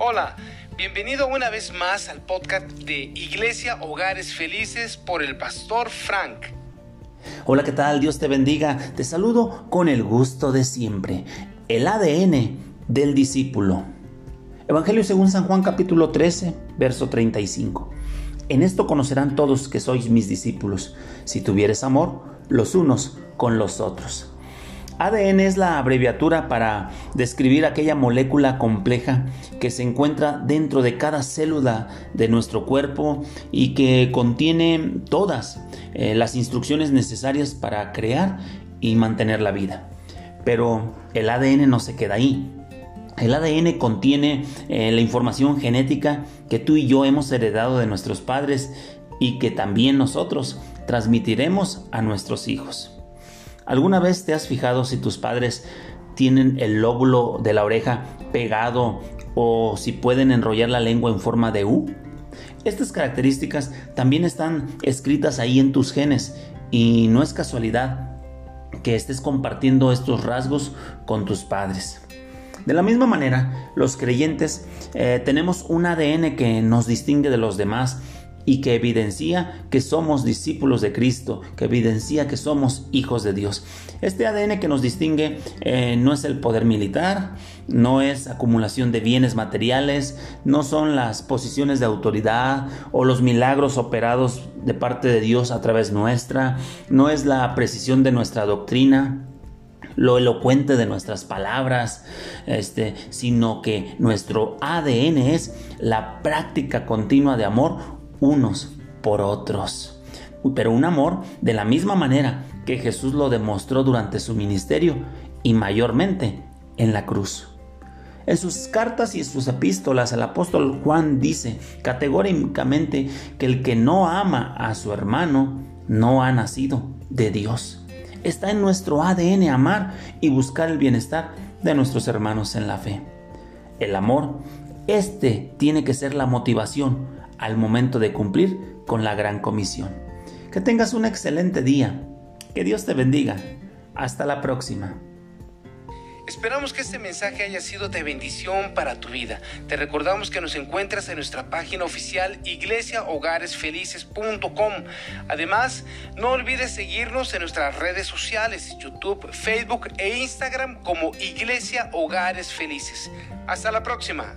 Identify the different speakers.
Speaker 1: Hola, bienvenido una vez más al podcast de Iglesia Hogares Felices por el pastor Frank.
Speaker 2: Hola, ¿qué tal? Dios te bendiga. Te saludo con el gusto de siempre. El ADN del discípulo. Evangelio según San Juan capítulo 13, verso 35. En esto conocerán todos que sois mis discípulos, si tuvieres amor los unos con los otros. ADN es la abreviatura para describir aquella molécula compleja que se encuentra dentro de cada célula de nuestro cuerpo y que contiene todas eh, las instrucciones necesarias para crear y mantener la vida. Pero el ADN no se queda ahí. El ADN contiene eh, la información genética que tú y yo hemos heredado de nuestros padres y que también nosotros transmitiremos a nuestros hijos. ¿Alguna vez te has fijado si tus padres tienen el lóbulo de la oreja pegado o si pueden enrollar la lengua en forma de U? Estas características también están escritas ahí en tus genes y no es casualidad que estés compartiendo estos rasgos con tus padres. De la misma manera, los creyentes eh, tenemos un ADN que nos distingue de los demás y que evidencia que somos discípulos de Cristo, que evidencia que somos hijos de Dios. Este ADN que nos distingue eh, no es el poder militar, no es acumulación de bienes materiales, no son las posiciones de autoridad o los milagros operados de parte de Dios a través nuestra, no es la precisión de nuestra doctrina, lo elocuente de nuestras palabras, este, sino que nuestro ADN es la práctica continua de amor unos por otros. Pero un amor de la misma manera que Jesús lo demostró durante su ministerio y mayormente en la cruz. En sus cartas y sus epístolas el apóstol Juan dice categóricamente que el que no ama a su hermano no ha nacido de Dios. Está en nuestro ADN amar y buscar el bienestar de nuestros hermanos en la fe. El amor, este tiene que ser la motivación al momento de cumplir con la gran comisión. Que tengas un excelente día. Que Dios te bendiga. Hasta la próxima.
Speaker 1: Esperamos que este mensaje haya sido de bendición para tu vida. Te recordamos que nos encuentras en nuestra página oficial iglesiahogaresfelices.com. Además, no olvides seguirnos en nuestras redes sociales, YouTube, Facebook e Instagram como Iglesia Hogares Felices. Hasta la próxima.